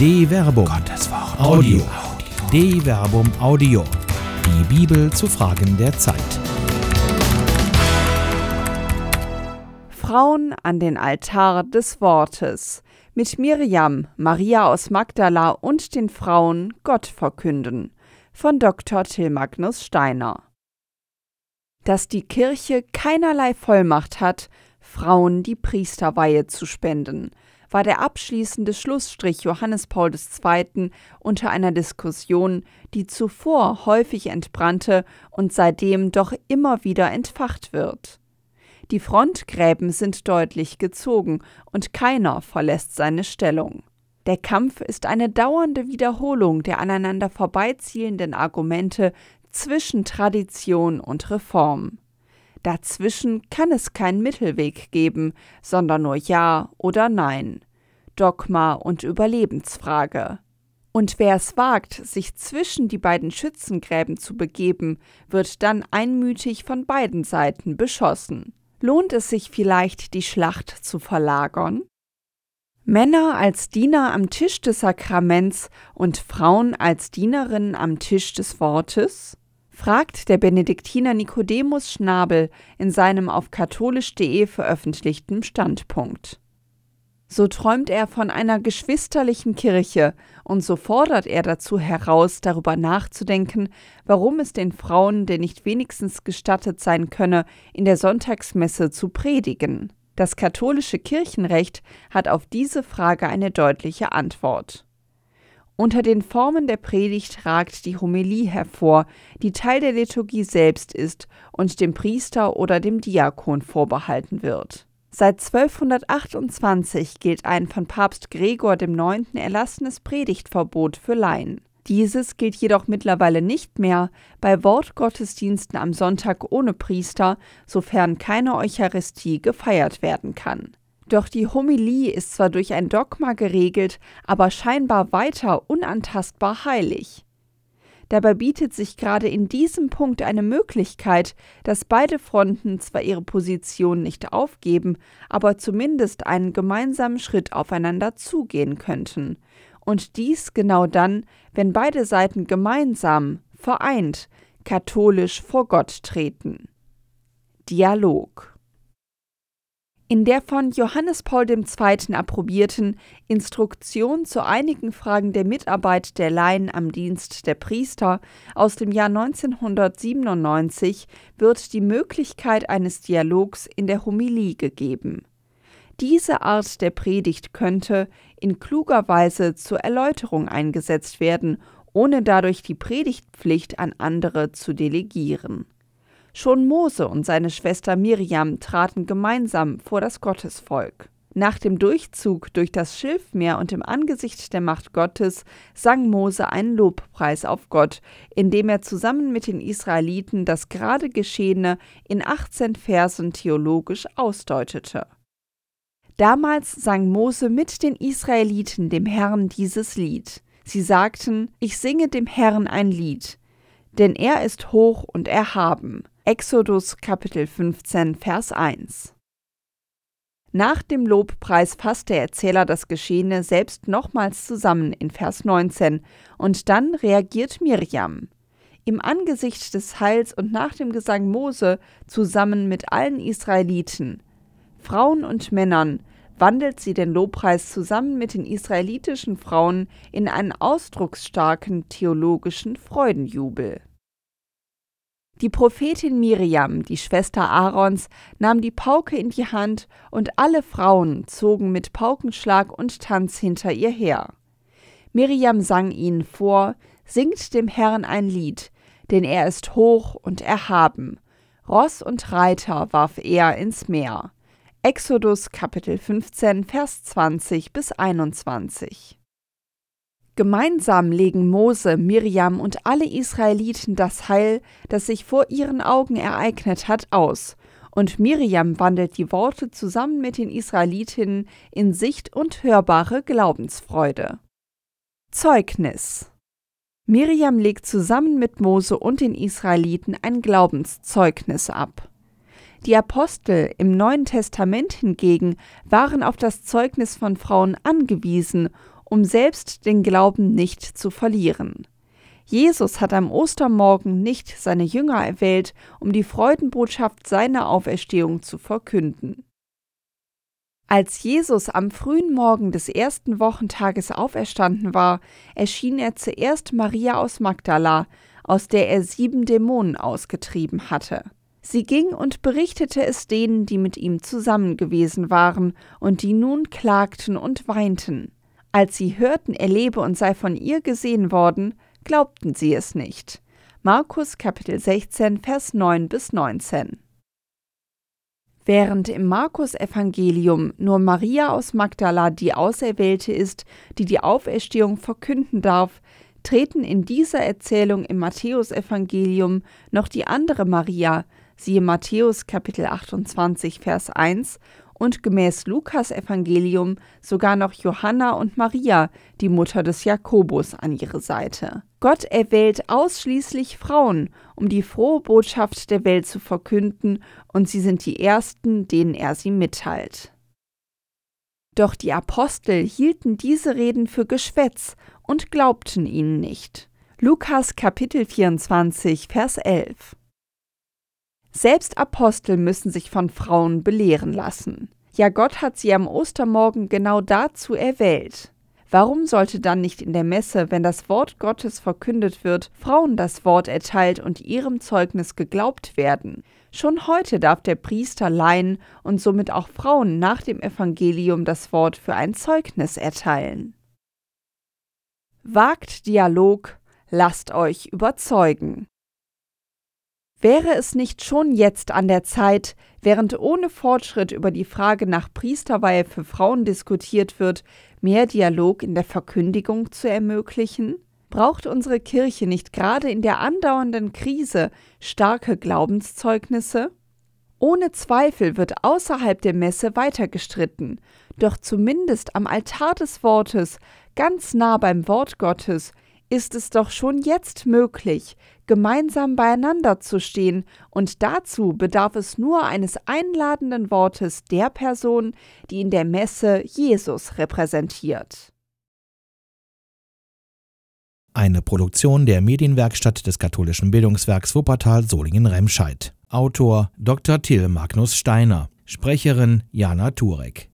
De Verbum. Gottes Wort. Audio. De Verbum Audio. Die Bibel zu Fragen der Zeit. Frauen an den Altar des Wortes. Mit Miriam, Maria aus Magdala und den Frauen Gott verkünden. Von Dr. Till Magnus Steiner. Dass die Kirche keinerlei Vollmacht hat, Frauen die Priesterweihe zu spenden, war der abschließende Schlussstrich Johannes Paul II. unter einer Diskussion, die zuvor häufig entbrannte und seitdem doch immer wieder entfacht wird. Die Frontgräben sind deutlich gezogen und keiner verlässt seine Stellung. Der Kampf ist eine dauernde Wiederholung der aneinander vorbeizielenden Argumente zwischen Tradition und Reform. Dazwischen kann es keinen Mittelweg geben, sondern nur Ja oder Nein, Dogma und Überlebensfrage. Und wer es wagt, sich zwischen die beiden Schützengräben zu begeben, wird dann einmütig von beiden Seiten beschossen. Lohnt es sich vielleicht, die Schlacht zu verlagern? Männer als Diener am Tisch des Sakraments und Frauen als Dienerinnen am Tisch des Wortes? Fragt der Benediktiner Nicodemus Schnabel in seinem auf katholisch.de veröffentlichten Standpunkt. So träumt er von einer geschwisterlichen Kirche und so fordert er dazu heraus, darüber nachzudenken, warum es den Frauen denn nicht wenigstens gestattet sein könne, in der Sonntagsmesse zu predigen. Das katholische Kirchenrecht hat auf diese Frage eine deutliche Antwort. Unter den Formen der Predigt ragt die Homilie hervor, die Teil der Liturgie selbst ist und dem Priester oder dem Diakon vorbehalten wird. Seit 1228 gilt ein von Papst Gregor IX. erlassenes Predigtverbot für Laien. Dieses gilt jedoch mittlerweile nicht mehr bei Wortgottesdiensten am Sonntag ohne Priester, sofern keine Eucharistie gefeiert werden kann. Doch die Homilie ist zwar durch ein Dogma geregelt, aber scheinbar weiter unantastbar heilig. Dabei bietet sich gerade in diesem Punkt eine Möglichkeit, dass beide Fronten zwar ihre Position nicht aufgeben, aber zumindest einen gemeinsamen Schritt aufeinander zugehen könnten. Und dies genau dann, wenn beide Seiten gemeinsam, vereint, katholisch vor Gott treten. Dialog in der von Johannes Paul II. approbierten Instruktion zu einigen Fragen der Mitarbeit der Laien am Dienst der Priester aus dem Jahr 1997 wird die Möglichkeit eines Dialogs in der Homilie gegeben. Diese Art der Predigt könnte in kluger Weise zur Erläuterung eingesetzt werden, ohne dadurch die Predigtpflicht an andere zu delegieren. Schon Mose und seine Schwester Miriam traten gemeinsam vor das Gottesvolk. Nach dem Durchzug durch das Schilfmeer und im Angesicht der Macht Gottes sang Mose einen Lobpreis auf Gott, indem er zusammen mit den Israeliten das gerade Geschehene in 18 Versen theologisch ausdeutete. Damals sang Mose mit den Israeliten dem Herrn dieses Lied. Sie sagten, ich singe dem Herrn ein Lied, denn er ist hoch und erhaben. Exodus Kapitel 15 Vers 1 Nach dem Lobpreis fasst der Erzähler das Geschehene selbst nochmals zusammen in Vers 19 und dann reagiert Mirjam. Im Angesicht des Heils und nach dem Gesang Mose zusammen mit allen Israeliten, Frauen und Männern, wandelt sie den Lobpreis zusammen mit den israelitischen Frauen in einen ausdrucksstarken theologischen Freudenjubel. Die Prophetin Miriam, die Schwester Aarons, nahm die Pauke in die Hand, und alle Frauen zogen mit Paukenschlag und Tanz hinter ihr her. Miriam sang ihnen vor, Singt dem Herrn ein Lied, denn er ist hoch und erhaben. Ross und Reiter warf er ins Meer. Exodus Kapitel 15, Vers 20 bis 21. Gemeinsam legen Mose, Miriam und alle Israeliten das Heil, das sich vor ihren Augen ereignet hat, aus. Und Miriam wandelt die Worte zusammen mit den Israelitinnen in Sicht und hörbare Glaubensfreude. Zeugnis Miriam legt zusammen mit Mose und den Israeliten ein Glaubenszeugnis ab. Die Apostel im Neuen Testament hingegen waren auf das Zeugnis von Frauen angewiesen um selbst den Glauben nicht zu verlieren. Jesus hat am Ostermorgen nicht seine Jünger erwählt, um die Freudenbotschaft seiner Auferstehung zu verkünden. Als Jesus am frühen Morgen des ersten Wochentages auferstanden war, erschien er zuerst Maria aus Magdala, aus der er sieben Dämonen ausgetrieben hatte. Sie ging und berichtete es denen, die mit ihm zusammen gewesen waren und die nun klagten und weinten. Als sie hörten, er lebe und sei von ihr gesehen worden, glaubten sie es nicht. Markus Kapitel 16, Vers 9 bis 19. Während im Markus-Evangelium nur Maria aus Magdala die Auserwählte ist, die die Auferstehung verkünden darf, treten in dieser Erzählung im Matthäusevangelium noch die andere Maria, siehe Matthäus Kapitel 28, Vers 1, und gemäß Lukas Evangelium sogar noch Johanna und Maria, die Mutter des Jakobus, an ihre Seite. Gott erwählt ausschließlich Frauen, um die frohe Botschaft der Welt zu verkünden, und sie sind die Ersten, denen er sie mitteilt. Doch die Apostel hielten diese Reden für Geschwätz und glaubten ihnen nicht. Lukas Kapitel 24, Vers 11 selbst Apostel müssen sich von Frauen belehren lassen. Ja, Gott hat sie am Ostermorgen genau dazu erwählt. Warum sollte dann nicht in der Messe, wenn das Wort Gottes verkündet wird, Frauen das Wort erteilt und ihrem Zeugnis geglaubt werden? Schon heute darf der Priester Laien und somit auch Frauen nach dem Evangelium das Wort für ein Zeugnis erteilen. Wagt Dialog, lasst euch überzeugen. Wäre es nicht schon jetzt an der Zeit, während ohne Fortschritt über die Frage nach Priesterweihe für Frauen diskutiert wird, mehr Dialog in der Verkündigung zu ermöglichen? Braucht unsere Kirche nicht gerade in der andauernden Krise starke Glaubenszeugnisse? Ohne Zweifel wird außerhalb der Messe weiter gestritten, doch zumindest am Altar des Wortes, ganz nah beim Wort Gottes, ist es doch schon jetzt möglich, gemeinsam beieinander zu stehen, und dazu bedarf es nur eines einladenden Wortes der Person, die in der Messe Jesus repräsentiert. Eine Produktion der Medienwerkstatt des katholischen Bildungswerks Wuppertal Solingen-Remscheid. Autor Dr. Till Magnus Steiner. Sprecherin Jana Turek.